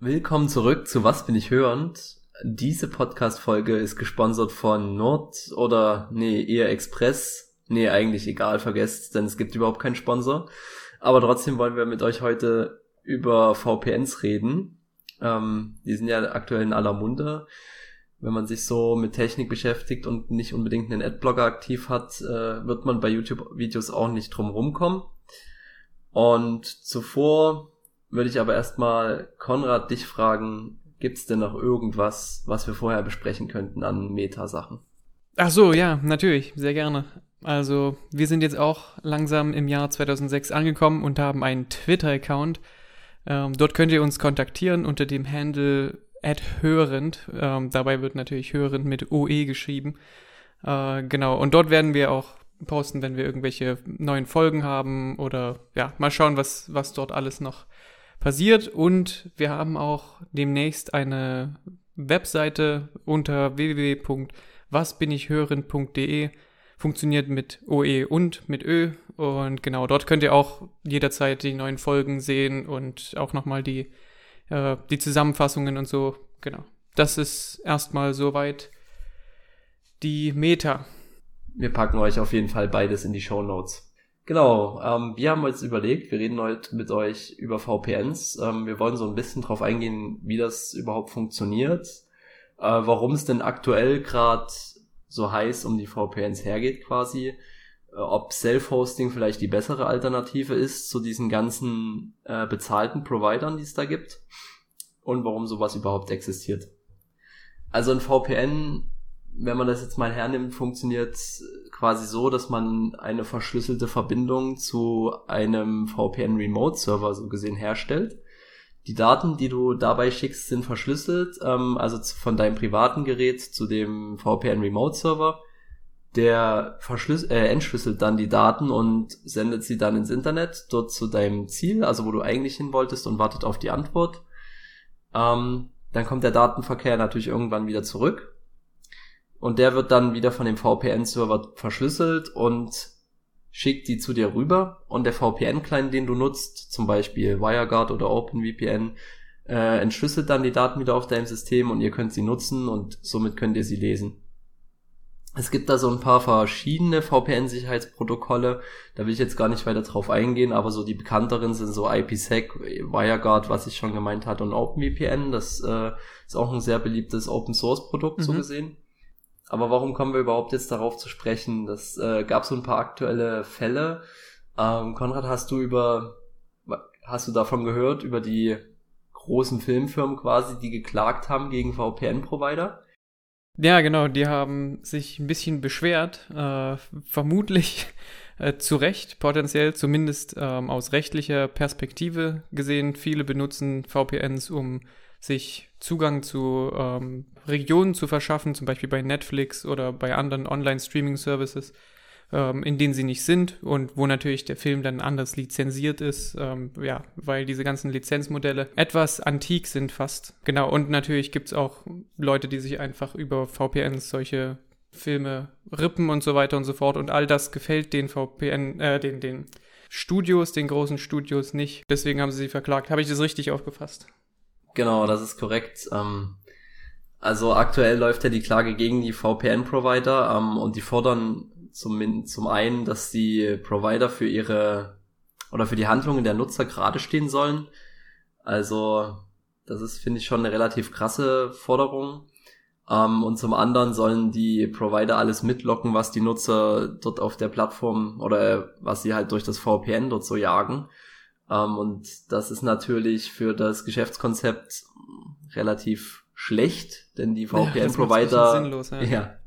Willkommen zurück zu Was bin ich hörend? Diese Podcast-Folge ist gesponsert von Nord oder nee, eher Express. Nee, eigentlich egal, vergesst, denn es gibt überhaupt keinen Sponsor. Aber trotzdem wollen wir mit euch heute über VPNs reden. Ähm, die sind ja aktuell in aller Munde. Wenn man sich so mit Technik beschäftigt und nicht unbedingt einen Adblocker aktiv hat, äh, wird man bei YouTube-Videos auch nicht drum rumkommen. Und zuvor würde ich aber erstmal Konrad dich fragen, gibt's denn noch irgendwas, was wir vorher besprechen könnten an Meta-Sachen? Ach so, ja, natürlich, sehr gerne. Also, wir sind jetzt auch langsam im Jahr 2006 angekommen und haben einen Twitter-Account. Ähm, dort könnt ihr uns kontaktieren unter dem Handle @hörend. Ähm, dabei wird natürlich hörend mit OE geschrieben. Äh, genau, und dort werden wir auch posten, wenn wir irgendwelche neuen Folgen haben oder ja, mal schauen, was, was dort alles noch passiert. Und wir haben auch demnächst eine Webseite unter www.wasbinichhören.de. Funktioniert mit OE und mit Ö. Und genau, dort könnt ihr auch jederzeit die neuen Folgen sehen und auch nochmal die, äh, die Zusammenfassungen und so. Genau. Das ist erstmal soweit die Meta. Wir packen euch auf jeden Fall beides in die Show Notes. Genau, ähm, wir haben uns überlegt, wir reden heute mit euch über VPNs. Ähm, wir wollen so ein bisschen drauf eingehen, wie das überhaupt funktioniert, äh, warum es denn aktuell gerade so heiß um die VPNs hergeht quasi, äh, ob Self-Hosting vielleicht die bessere Alternative ist zu diesen ganzen äh, bezahlten Providern, die es da gibt und warum sowas überhaupt existiert. Also ein VPN wenn man das jetzt mal hernimmt, funktioniert quasi so, dass man eine verschlüsselte Verbindung zu einem VPN Remote Server so gesehen herstellt. Die Daten, die du dabei schickst, sind verschlüsselt, ähm, also von deinem privaten Gerät zu dem VPN Remote Server. Der verschlüs äh, entschlüsselt dann die Daten und sendet sie dann ins Internet, dort zu deinem Ziel, also wo du eigentlich hin wolltest und wartet auf die Antwort. Ähm, dann kommt der Datenverkehr natürlich irgendwann wieder zurück und der wird dann wieder von dem VPN-Server verschlüsselt und schickt die zu dir rüber und der VPN-Client, den du nutzt, zum Beispiel WireGuard oder OpenVPN, äh, entschlüsselt dann die Daten wieder auf deinem System und ihr könnt sie nutzen und somit könnt ihr sie lesen. Es gibt da so ein paar verschiedene VPN-Sicherheitsprotokolle, da will ich jetzt gar nicht weiter drauf eingehen, aber so die bekannteren sind so IPsec, WireGuard, was ich schon gemeint hatte, und OpenVPN, das äh, ist auch ein sehr beliebtes Open-Source-Produkt mhm. so gesehen. Aber warum kommen wir überhaupt jetzt darauf zu sprechen? Das äh, gab so ein paar aktuelle Fälle. Ähm, Konrad, hast du über, hast du davon gehört, über die großen Filmfirmen quasi, die geklagt haben gegen VPN-Provider? Ja, genau, die haben sich ein bisschen beschwert, äh, vermutlich äh, zu Recht, potenziell, zumindest ähm, aus rechtlicher Perspektive gesehen. Viele benutzen VPNs, um sich Zugang zu ähm, Regionen zu verschaffen, zum Beispiel bei Netflix oder bei anderen Online-Streaming-Services, ähm, in denen sie nicht sind und wo natürlich der Film dann anders lizenziert ist, ähm, ja, weil diese ganzen Lizenzmodelle etwas antik sind fast. Genau, und natürlich gibt es auch Leute, die sich einfach über VPNs solche Filme rippen und so weiter und so fort und all das gefällt den VPN, äh, den, den Studios, den großen Studios nicht. Deswegen haben sie sie verklagt. Habe ich das richtig aufgefasst? Genau, das ist korrekt. Ähm, also aktuell läuft ja die Klage gegen die VPN-Provider ähm, und die fordern zum, zum einen, dass die Provider für ihre oder für die Handlungen der Nutzer gerade stehen sollen. Also das ist, finde ich, schon eine relativ krasse Forderung. Ähm, und zum anderen sollen die Provider alles mitlocken, was die Nutzer dort auf der Plattform oder was sie halt durch das VPN dort so jagen. Ähm, und das ist natürlich für das Geschäftskonzept relativ schlecht, denn die VPN-Provider, ja, ja,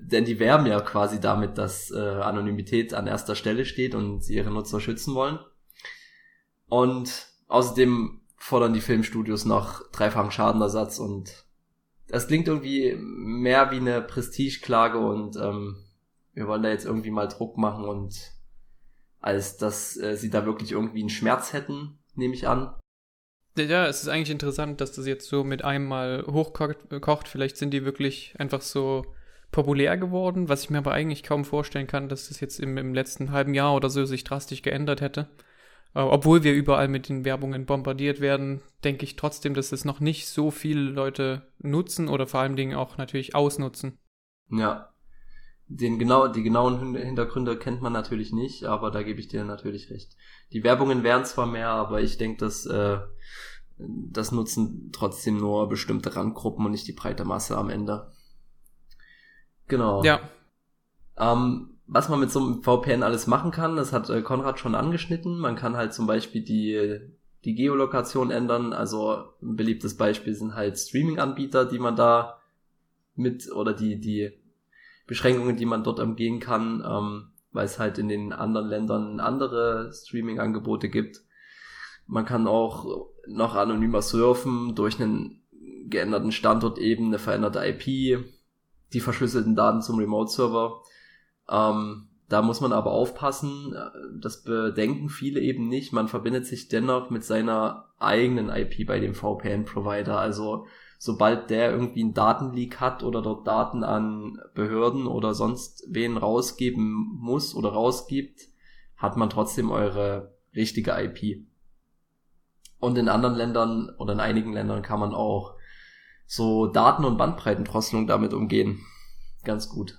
denn die werben ja quasi damit, dass äh, Anonymität an erster Stelle steht und sie ihre Nutzer schützen wollen. Und außerdem fordern die Filmstudios noch dreifachen Schadenersatz und das klingt irgendwie mehr wie eine Prestigeklage und ähm, wir wollen da jetzt irgendwie mal Druck machen und als dass äh, sie da wirklich irgendwie einen Schmerz hätten, nehme ich an. Ja, es ist eigentlich interessant, dass das jetzt so mit einem Mal hochkocht. Vielleicht sind die wirklich einfach so populär geworden, was ich mir aber eigentlich kaum vorstellen kann, dass das jetzt im, im letzten halben Jahr oder so sich drastisch geändert hätte. Äh, obwohl wir überall mit den Werbungen bombardiert werden, denke ich trotzdem, dass es noch nicht so viele Leute nutzen oder vor allen Dingen auch natürlich ausnutzen. Ja. Den genau, die genauen Hintergründe kennt man natürlich nicht, aber da gebe ich dir natürlich recht. Die Werbungen wären zwar mehr, aber ich denke, dass äh, das nutzen trotzdem nur bestimmte Randgruppen und nicht die breite Masse am Ende. Genau. Ja. Ähm, was man mit so einem VPN alles machen kann, das hat äh, Konrad schon angeschnitten. Man kann halt zum Beispiel die, die Geolokation ändern. Also ein beliebtes Beispiel sind halt Streaming-Anbieter, die man da mit oder die, die Beschränkungen, die man dort umgehen kann, ähm, weil es halt in den anderen Ländern andere Streaming-Angebote gibt. Man kann auch noch anonymer surfen durch einen geänderten Standort eben, eine veränderte IP, die verschlüsselten Daten zum Remote-Server. Ähm, da muss man aber aufpassen, das bedenken viele eben nicht. Man verbindet sich dennoch mit seiner eigenen IP bei dem VPN-Provider. Also sobald der irgendwie einen Datenleak hat oder dort Daten an Behörden oder sonst wen rausgeben muss oder rausgibt, hat man trotzdem eure richtige IP. Und in anderen Ländern oder in einigen Ländern kann man auch so Daten- und Bandbreitendrosselung damit umgehen. Ganz gut.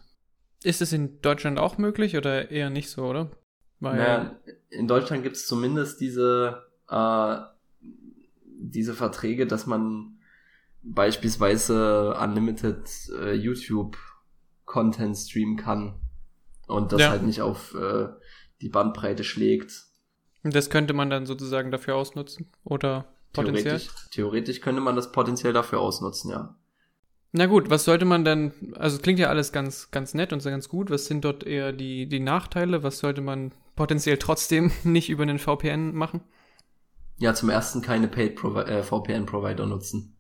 Ist es in Deutschland auch möglich oder eher nicht so, oder? Weil naja, in Deutschland gibt es zumindest diese, äh, diese Verträge, dass man beispielsweise Unlimited äh, YouTube-Content streamen kann und das ja. halt nicht auf äh, die Bandbreite schlägt. Das könnte man dann sozusagen dafür ausnutzen, oder potenziell? Theoretisch, theoretisch könnte man das potenziell dafür ausnutzen, ja. Na gut, was sollte man denn, also es klingt ja alles ganz, ganz nett und ganz gut. Was sind dort eher die, die Nachteile? Was sollte man potenziell trotzdem nicht über einen VPN machen? Ja, zum ersten keine Paid Provi äh, VPN-Provider nutzen.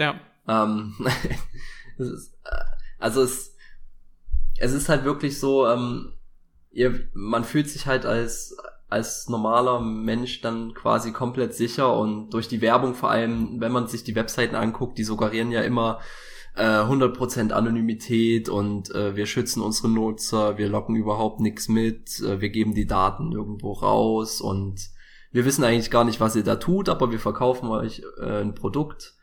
Ja. Ähm, es ist, äh, also es, es ist halt wirklich so, ähm, ihr, man fühlt sich halt als, als normaler Mensch dann quasi komplett sicher und durch die Werbung vor allem, wenn man sich die Webseiten anguckt, die suggerieren ja immer, 100% äh, Anonymität und äh, wir schützen unsere Nutzer, wir locken überhaupt nichts mit, äh, wir geben die Daten irgendwo raus und wir wissen eigentlich gar nicht, was ihr da tut, aber wir verkaufen euch äh, ein Produkt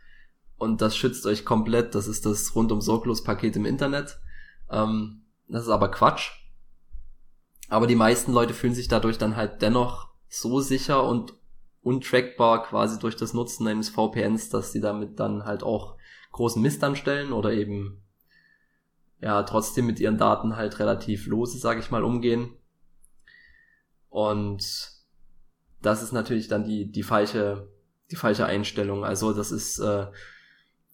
und das schützt euch komplett. Das ist das rundum sorglos Paket im Internet. Ähm, das ist aber Quatsch. Aber die meisten Leute fühlen sich dadurch dann halt dennoch so sicher und untrackbar quasi durch das Nutzen eines VPNs, dass sie damit dann halt auch großen Mist anstellen oder eben ja trotzdem mit ihren Daten halt relativ lose, sage ich mal, umgehen. Und das ist natürlich dann die die falsche die falsche Einstellung. Also das ist äh,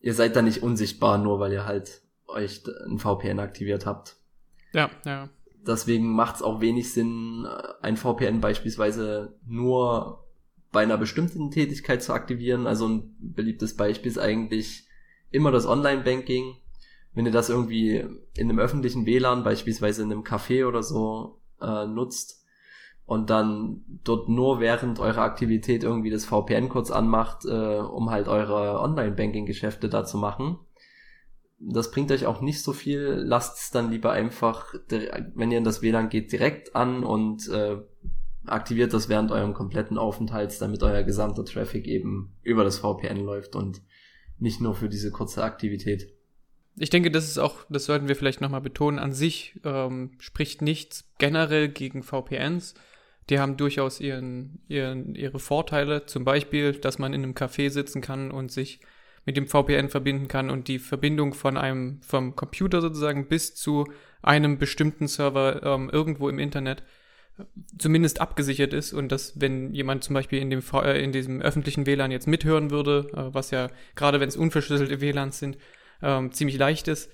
ihr seid da nicht unsichtbar, nur weil ihr halt euch ein VPN aktiviert habt. Ja, ja. Deswegen macht es auch wenig Sinn, ein VPN beispielsweise nur bei einer bestimmten Tätigkeit zu aktivieren. Also ein beliebtes Beispiel ist eigentlich immer das Online-Banking. Wenn ihr das irgendwie in einem öffentlichen WLAN, beispielsweise in einem Café oder so, äh, nutzt und dann dort nur während eurer Aktivität irgendwie das VPN kurz anmacht, äh, um halt eure Online-Banking-Geschäfte da zu machen, das bringt euch auch nicht so viel. Lasst es dann lieber einfach, wenn ihr in das WLAN geht, direkt an und äh, aktiviert das während eurem kompletten Aufenthalts, damit euer gesamter Traffic eben über das VPN läuft und nicht nur für diese kurze Aktivität. Ich denke, das ist auch, das sollten wir vielleicht nochmal betonen, an sich ähm, spricht nichts generell gegen VPNs. Die haben durchaus ihren, ihren, ihre Vorteile, zum Beispiel, dass man in einem Café sitzen kann und sich mit dem VPN verbinden kann und die Verbindung von einem, vom Computer sozusagen bis zu einem bestimmten Server ähm, irgendwo im Internet zumindest abgesichert ist. Und dass, wenn jemand zum Beispiel in, dem, äh, in diesem öffentlichen WLAN jetzt mithören würde, äh, was ja gerade wenn es unverschlüsselte WLANs sind, ähm, ziemlich leicht ist,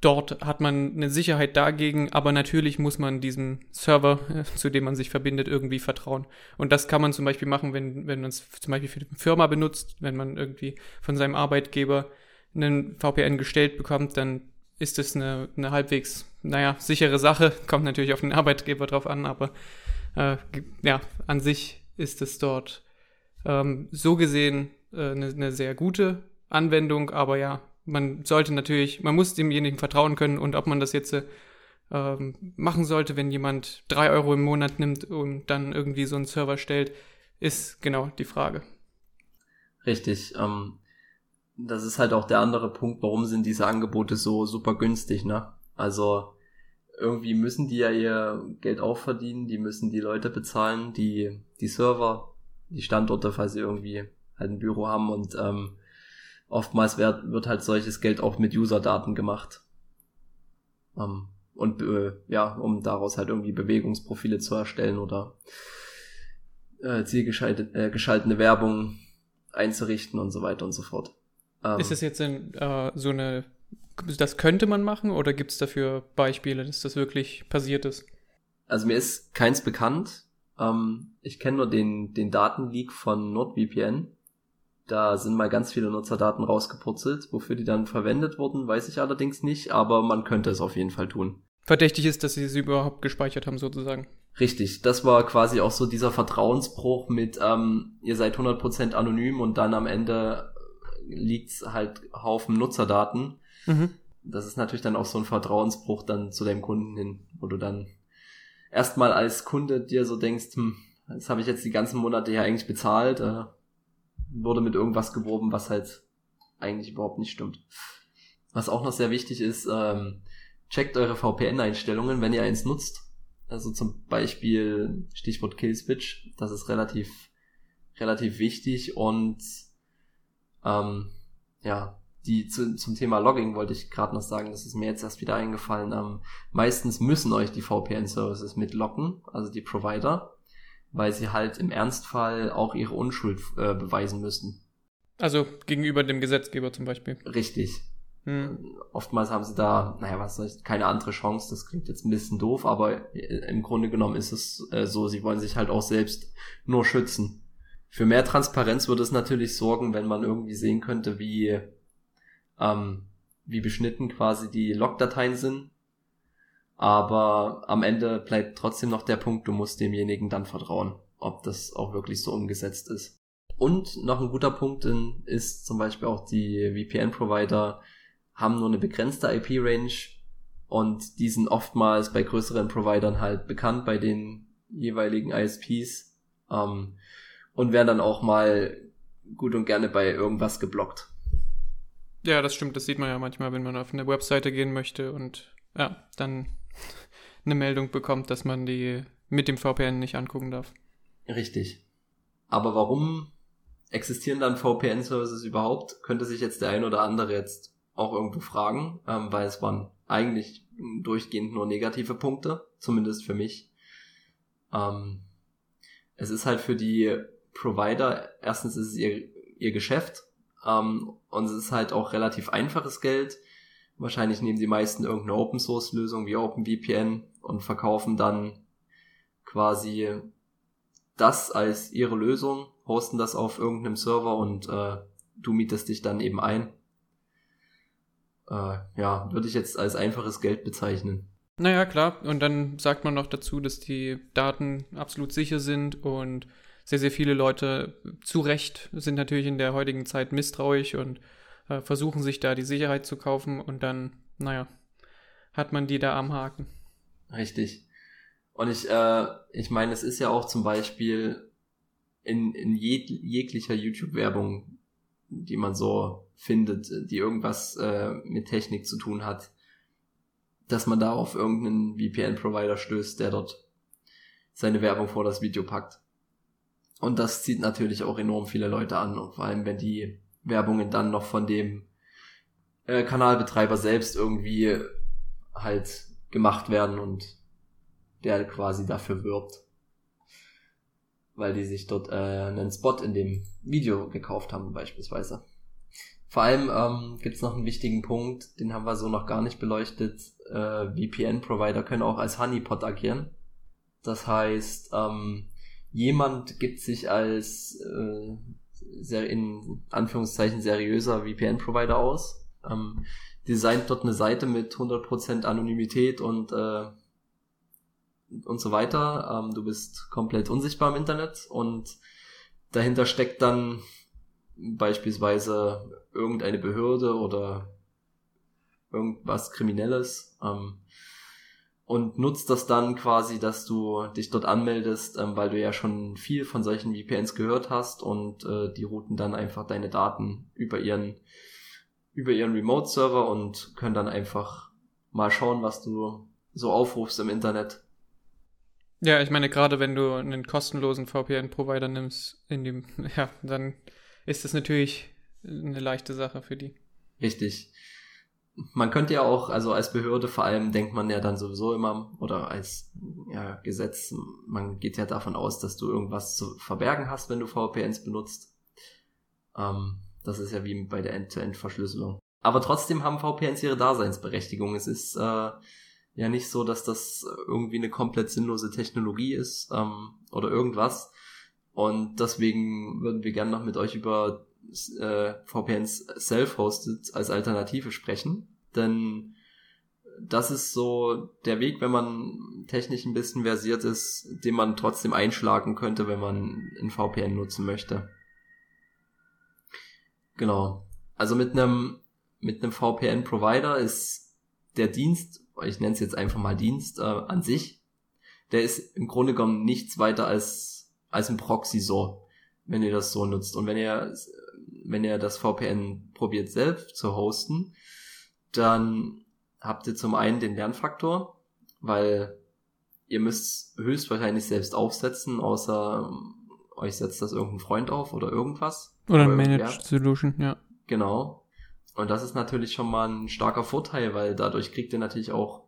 dort hat man eine Sicherheit dagegen, aber natürlich muss man diesem Server, zu dem man sich verbindet, irgendwie vertrauen. Und das kann man zum Beispiel machen, wenn, wenn man es zum Beispiel für die Firma benutzt, wenn man irgendwie von seinem Arbeitgeber einen VPN gestellt bekommt, dann ist es eine, eine halbwegs, naja, sichere Sache. Kommt natürlich auf den Arbeitgeber drauf an, aber äh, ja, an sich ist es dort ähm, so gesehen äh, eine, eine sehr gute Anwendung, aber ja, man sollte natürlich, man muss demjenigen vertrauen können und ob man das jetzt äh, ähm, machen sollte, wenn jemand drei Euro im Monat nimmt und dann irgendwie so einen Server stellt, ist genau die Frage. Richtig. Ähm, das ist halt auch der andere Punkt, warum sind diese Angebote so super günstig, ne? Also irgendwie müssen die ja ihr Geld auch verdienen, die müssen die Leute bezahlen, die die Server, die Standorte, falls sie irgendwie halt ein Büro haben und ähm, oftmals wird, wird halt solches Geld auch mit User-Daten gemacht. Ähm, und äh, ja, um daraus halt irgendwie Bewegungsprofile zu erstellen oder äh, zielgeschaltete äh, Werbung einzurichten und so weiter und so fort. Ähm, ist das jetzt in, äh, so eine, das könnte man machen oder gibt es dafür Beispiele, dass das wirklich passiert ist? Also mir ist keins bekannt. Ähm, ich kenne nur den, den Datenleak von NordVPN. Da sind mal ganz viele Nutzerdaten rausgepurzelt. Wofür die dann verwendet wurden, weiß ich allerdings nicht, aber man könnte es auf jeden Fall tun. Verdächtig ist, dass sie sie überhaupt gespeichert haben, sozusagen. Richtig, das war quasi auch so dieser Vertrauensbruch mit, ähm, ihr seid 100% anonym und dann am Ende liegt halt Haufen Nutzerdaten. Mhm. Das ist natürlich dann auch so ein Vertrauensbruch dann zu deinem Kunden hin, wo du dann erstmal als Kunde dir so denkst, hm, das habe ich jetzt die ganzen Monate ja eigentlich bezahlt, äh, wurde mit irgendwas geworben, was halt eigentlich überhaupt nicht stimmt. Was auch noch sehr wichtig ist, ähm, checkt eure VPN-Einstellungen, wenn ihr eins nutzt. Also zum Beispiel Stichwort Killswitch, das ist relativ, relativ wichtig und ähm, ja, die zu, zum Thema Logging wollte ich gerade noch sagen, das ist mir jetzt erst wieder eingefallen. Ähm, meistens müssen euch die VPN-Services mitlocken, also die Provider, weil sie halt im Ernstfall auch ihre Unschuld äh, beweisen müssen. Also gegenüber dem Gesetzgeber zum Beispiel. Richtig. Hm. Oftmals haben sie da, naja, was soll ich, keine andere Chance. Das klingt jetzt ein bisschen doof, aber äh, im Grunde genommen ist es äh, so, sie wollen sich halt auch selbst nur schützen. Für mehr Transparenz würde es natürlich sorgen, wenn man irgendwie sehen könnte, wie, ähm, wie beschnitten quasi die Logdateien sind. Aber am Ende bleibt trotzdem noch der Punkt, du musst demjenigen dann vertrauen, ob das auch wirklich so umgesetzt ist. Und noch ein guter Punkt ist zum Beispiel auch die VPN-Provider haben nur eine begrenzte IP-Range und die sind oftmals bei größeren Providern halt bekannt bei den jeweiligen ISPs. Ähm, und werden dann auch mal gut und gerne bei irgendwas geblockt. Ja, das stimmt. Das sieht man ja manchmal, wenn man auf eine Webseite gehen möchte und ja, dann eine Meldung bekommt, dass man die mit dem VPN nicht angucken darf. Richtig. Aber warum existieren dann VPN-Services überhaupt? Könnte sich jetzt der ein oder andere jetzt auch irgendwo fragen, ähm, weil es waren eigentlich durchgehend nur negative Punkte, zumindest für mich. Ähm, es ist halt für die Provider, erstens ist es ihr, ihr Geschäft ähm, und es ist halt auch relativ einfaches Geld. Wahrscheinlich nehmen die meisten irgendeine Open Source Lösung wie OpenVPN und verkaufen dann quasi das als ihre Lösung, hosten das auf irgendeinem Server und äh, du mietest dich dann eben ein. Äh, ja, würde ich jetzt als einfaches Geld bezeichnen. Naja, klar. Und dann sagt man noch dazu, dass die Daten absolut sicher sind und sehr, sehr viele Leute zu Recht sind natürlich in der heutigen Zeit misstrauisch und äh, versuchen sich da die Sicherheit zu kaufen und dann, naja, hat man die da am Haken. Richtig. Und ich, äh, ich meine, es ist ja auch zum Beispiel in, in jeg jeglicher YouTube-Werbung, die man so findet, die irgendwas äh, mit Technik zu tun hat, dass man da auf irgendeinen VPN-Provider stößt, der dort seine Werbung vor das Video packt. Und das zieht natürlich auch enorm viele Leute an, vor allem wenn die Werbungen dann noch von dem äh, Kanalbetreiber selbst irgendwie halt gemacht werden und der quasi dafür wirbt. Weil die sich dort äh, einen Spot in dem Video gekauft haben, beispielsweise. Vor allem ähm, gibt es noch einen wichtigen Punkt, den haben wir so noch gar nicht beleuchtet. Äh, VPN-Provider können auch als Honeypot agieren. Das heißt, ähm, jemand gibt sich als äh, sehr in Anführungszeichen seriöser VPN-Provider aus, ähm, designt dort eine Seite mit 100% Anonymität und äh, und so weiter. Ähm, du bist komplett unsichtbar im Internet und dahinter steckt dann beispielsweise irgendeine Behörde oder irgendwas Kriminelles. Ähm, und nutzt das dann quasi, dass du dich dort anmeldest, ähm, weil du ja schon viel von solchen VPNs gehört hast und äh, die routen dann einfach deine Daten über ihren über ihren Remote-Server und können dann einfach mal schauen, was du so aufrufst im Internet. Ja, ich meine, gerade wenn du einen kostenlosen VPN-Provider nimmst, in dem, ja, dann ist das natürlich eine leichte Sache für die. Richtig man könnte ja auch, also als Behörde vor allem denkt man ja dann sowieso immer, oder als ja, Gesetz, man geht ja davon aus, dass du irgendwas zu verbergen hast, wenn du VPNs benutzt. Ähm, das ist ja wie bei der End-to-End-Verschlüsselung. Aber trotzdem haben VPNs ihre Daseinsberechtigung. Es ist äh, ja nicht so, dass das irgendwie eine komplett sinnlose Technologie ist ähm, oder irgendwas. Und deswegen würden wir gerne noch mit euch über äh, VPNs self-hosted als Alternative sprechen. Denn das ist so der Weg, wenn man technisch ein bisschen versiert ist, den man trotzdem einschlagen könnte, wenn man ein VPN nutzen möchte. Genau. Also mit einem mit einem VPN-Provider ist der Dienst, ich nenne es jetzt einfach mal Dienst äh, an sich, der ist im Grunde genommen nichts weiter als als ein Proxy so, wenn ihr das so nutzt. Und wenn ihr wenn ihr das VPN probiert selbst zu hosten, dann habt ihr zum einen den Lernfaktor, weil ihr müsst höchstwahrscheinlich selbst aufsetzen, außer euch setzt das irgendein Freund auf oder irgendwas. Oder ein Managed. Solution, ja. Genau. Und das ist natürlich schon mal ein starker Vorteil, weil dadurch kriegt ihr natürlich auch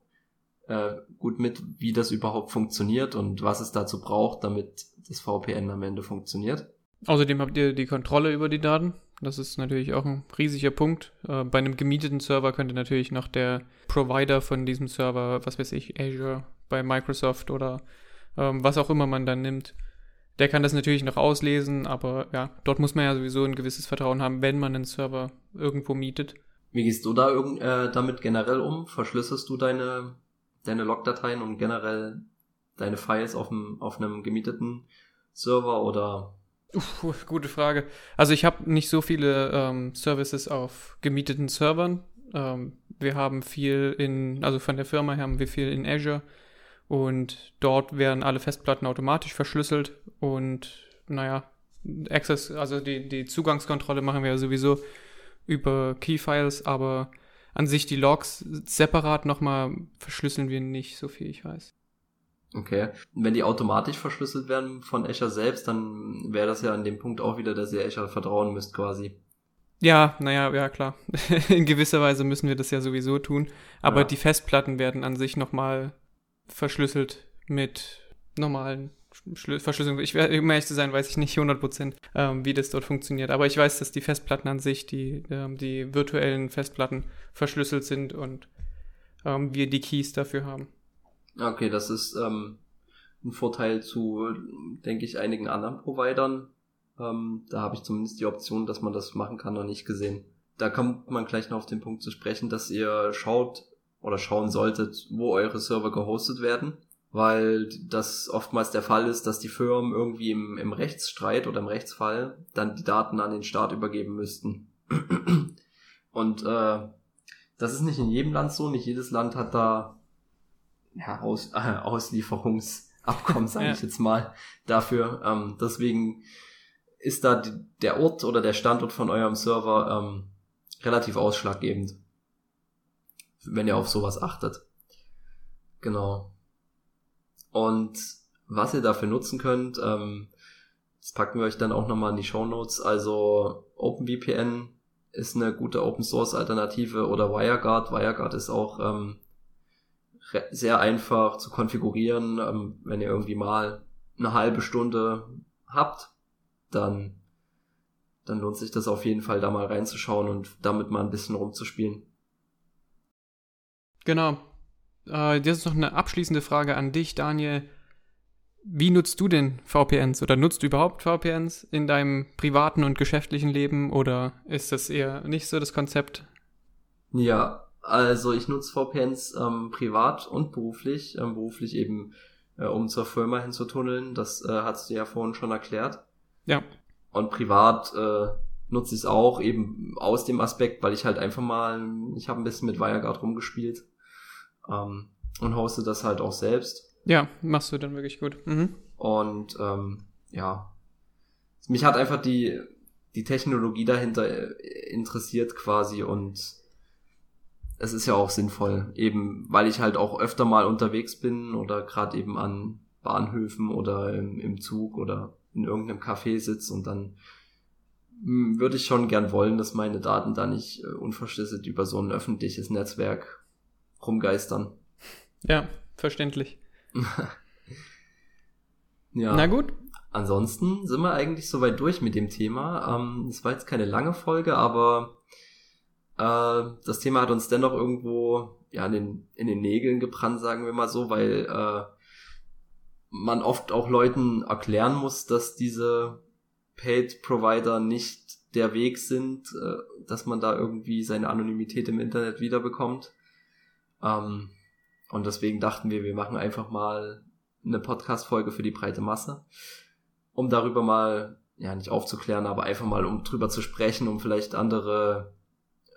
äh, gut mit, wie das überhaupt funktioniert und was es dazu braucht, damit das VPN am Ende funktioniert. Außerdem habt ihr die Kontrolle über die Daten. Das ist natürlich auch ein riesiger Punkt. Äh, bei einem gemieteten Server könnte natürlich noch der Provider von diesem Server, was weiß ich, Azure bei Microsoft oder ähm, was auch immer man dann nimmt, der kann das natürlich noch auslesen, aber ja, dort muss man ja sowieso ein gewisses Vertrauen haben, wenn man einen Server irgendwo mietet. Wie gehst du da irgend, äh, damit generell um? Verschlüsselst du deine, deine Logdateien und generell deine Files auf, dem, auf einem gemieteten Server oder Uff, gute Frage. Also ich habe nicht so viele ähm, Services auf gemieteten Servern. Ähm, wir haben viel in, also von der Firma her haben wir viel in Azure und dort werden alle Festplatten automatisch verschlüsselt und naja, Access, also die, die Zugangskontrolle machen wir ja sowieso über Keyfiles, aber an sich die Logs separat nochmal verschlüsseln wir nicht, so viel ich weiß. Okay. Wenn die automatisch verschlüsselt werden von Azure selbst, dann wäre das ja an dem Punkt auch wieder, dass ihr Azure vertrauen müsst quasi. Ja, naja, ja klar. In gewisser Weise müssen wir das ja sowieso tun. Aber ja. die Festplatten werden an sich nochmal verschlüsselt mit normalen Verschlüsselung. Ich, um ehrlich zu sein, weiß ich nicht 100%, ähm, wie das dort funktioniert. Aber ich weiß, dass die Festplatten an sich, die, ähm, die virtuellen Festplatten verschlüsselt sind und ähm, wir die Keys dafür haben. Okay, das ist ähm, ein Vorteil zu, denke ich, einigen anderen Providern. Ähm, da habe ich zumindest die Option, dass man das machen kann, noch nicht gesehen. Da kommt man gleich noch auf den Punkt zu sprechen, dass ihr schaut oder schauen solltet, wo eure Server gehostet werden, weil das oftmals der Fall ist, dass die Firmen irgendwie im, im Rechtsstreit oder im Rechtsfall dann die Daten an den Staat übergeben müssten. Und äh, das ist nicht in jedem Land so, nicht jedes Land hat da ja, Aus, äh, Auslieferungsabkommen, sage ja. ich jetzt mal, dafür. Ähm, deswegen ist da die, der Ort oder der Standort von eurem Server ähm, relativ ausschlaggebend, wenn ihr auf sowas achtet. Genau. Und was ihr dafür nutzen könnt, ähm, das packen wir euch dann auch nochmal in die Show Notes. Also OpenVPN ist eine gute Open Source Alternative oder WireGuard. WireGuard ist auch ähm, sehr einfach zu konfigurieren. Ähm, wenn ihr irgendwie mal eine halbe Stunde habt, dann, dann lohnt sich das auf jeden Fall, da mal reinzuschauen und damit mal ein bisschen rumzuspielen. Genau. Äh, das ist noch eine abschließende Frage an dich, Daniel. Wie nutzt du denn VPNs oder nutzt du überhaupt VPNs in deinem privaten und geschäftlichen Leben oder ist das eher nicht so das Konzept? Ja, also ich nutze VPNs ähm, privat und beruflich. Ähm, beruflich eben, äh, um zur Firma hinzutunneln. Das äh, hast du ja vorhin schon erklärt. Ja. Und privat äh, nutze ich es auch eben aus dem Aspekt, weil ich halt einfach mal, ich habe ein bisschen mit WireGuard rumgespielt. Ähm, und hoste das halt auch selbst. Ja, machst du dann wirklich gut. Mhm. Und ähm, ja, mich hat einfach die, die Technologie dahinter äh, interessiert quasi und es ist ja auch sinnvoll, eben weil ich halt auch öfter mal unterwegs bin oder gerade eben an Bahnhöfen oder im, im Zug oder in irgendeinem Café sitze und dann hm, würde ich schon gern wollen, dass meine Daten da nicht äh, unverschlüsselt über so ein öffentliches Netzwerk rumgeistern. Ja, verständlich. ja. Na gut. Ansonsten sind wir eigentlich soweit durch mit dem Thema. Ähm, es war jetzt keine lange Folge, aber äh, das Thema hat uns dennoch irgendwo ja in den, in den Nägeln gebrannt, sagen wir mal so, weil äh, man oft auch Leuten erklären muss, dass diese Paid Provider nicht der Weg sind, äh, dass man da irgendwie seine Anonymität im Internet wiederbekommt. Ähm, und deswegen dachten wir, wir machen einfach mal eine Podcast-Folge für die breite Masse, um darüber mal, ja, nicht aufzuklären, aber einfach mal um drüber zu sprechen, um vielleicht andere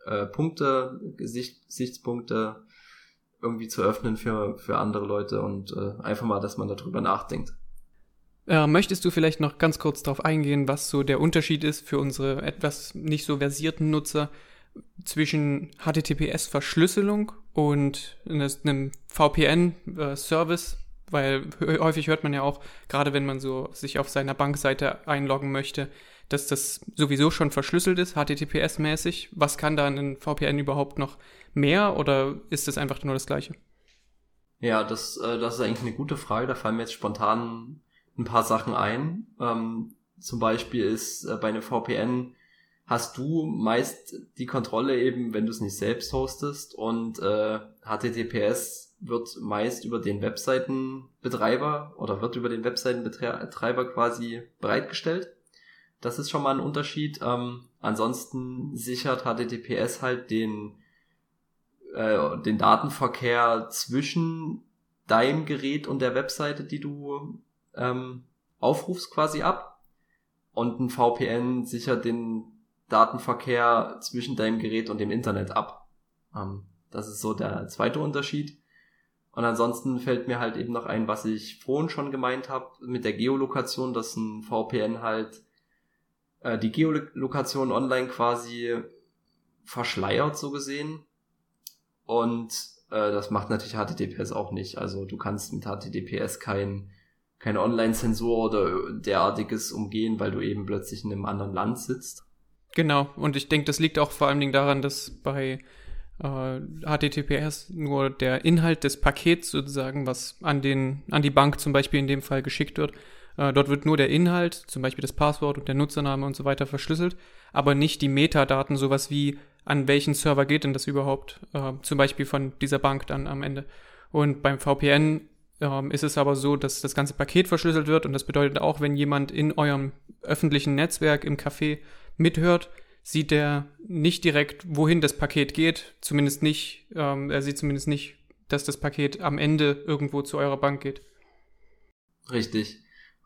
äh, Punkte, Gesicht, Gesichtspunkte irgendwie zu öffnen für, für andere Leute und äh, einfach mal, dass man darüber nachdenkt. Äh, möchtest du vielleicht noch ganz kurz darauf eingehen, was so der Unterschied ist für unsere etwas nicht so versierten Nutzer zwischen HTTPS-Verschlüsselung und einem VPN-Service? Weil häufig hört man ja auch, gerade wenn man so sich auf seiner Bankseite einloggen möchte, dass das sowieso schon verschlüsselt ist, HTTPS-mäßig. Was kann da ein VPN überhaupt noch mehr oder ist das einfach nur das Gleiche? Ja, das, äh, das ist eigentlich eine gute Frage. Da fallen mir jetzt spontan ein paar Sachen ein. Ähm, zum Beispiel ist äh, bei einem VPN hast du meist die Kontrolle eben, wenn du es nicht selbst hostest und äh, HTTPS wird meist über den Webseitenbetreiber oder wird über den Webseitenbetreiber quasi bereitgestellt. Das ist schon mal ein Unterschied. Ähm, ansonsten sichert HTTPS halt den, äh, den Datenverkehr zwischen deinem Gerät und der Webseite, die du ähm, aufrufst, quasi ab. Und ein VPN sichert den Datenverkehr zwischen deinem Gerät und dem Internet ab. Ähm, das ist so der zweite Unterschied. Und ansonsten fällt mir halt eben noch ein, was ich vorhin schon gemeint habe mit der Geolokation, dass ein VPN halt äh, die Geolokation online quasi verschleiert, so gesehen. Und äh, das macht natürlich HTTPS auch nicht. Also du kannst mit HTTPS kein, kein Online-Zensur oder derartiges umgehen, weil du eben plötzlich in einem anderen Land sitzt. Genau, und ich denke, das liegt auch vor allen Dingen daran, dass bei äh, HTTPS nur der Inhalt des Pakets sozusagen, was an den, an die Bank zum Beispiel in dem Fall geschickt wird, äh, dort wird nur der Inhalt, zum Beispiel das Passwort und der Nutzername und so weiter verschlüsselt, aber nicht die Metadaten, sowas wie an welchen Server geht denn das überhaupt, äh, zum Beispiel von dieser Bank dann am Ende. Und beim VPN ähm, ist es aber so, dass das ganze Paket verschlüsselt wird und das bedeutet auch, wenn jemand in eurem öffentlichen Netzwerk im Café mithört, sieht er nicht direkt, wohin das Paket geht, zumindest nicht, ähm, er sieht zumindest nicht, dass das Paket am Ende irgendwo zu eurer Bank geht. Richtig.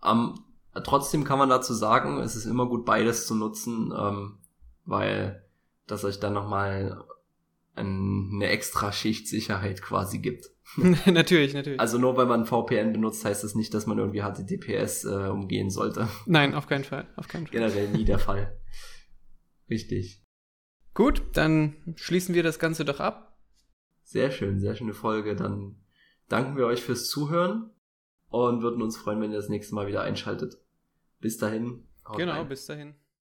Ähm, trotzdem kann man dazu sagen, es ist immer gut beides zu nutzen, ähm, weil das euch dann nochmal eine extra Schicht Sicherheit quasi gibt. natürlich, natürlich. Also nur weil man VPN benutzt, heißt das nicht, dass man irgendwie HTTPS äh, umgehen sollte. Nein, auf keinen Fall. Auf keinen Fall. Generell nie der Fall. Richtig. Gut, dann schließen wir das Ganze doch ab. Sehr schön, sehr schöne Folge. Dann danken wir euch fürs Zuhören und würden uns freuen, wenn ihr das nächste Mal wieder einschaltet. Bis dahin. Genau, rein. bis dahin.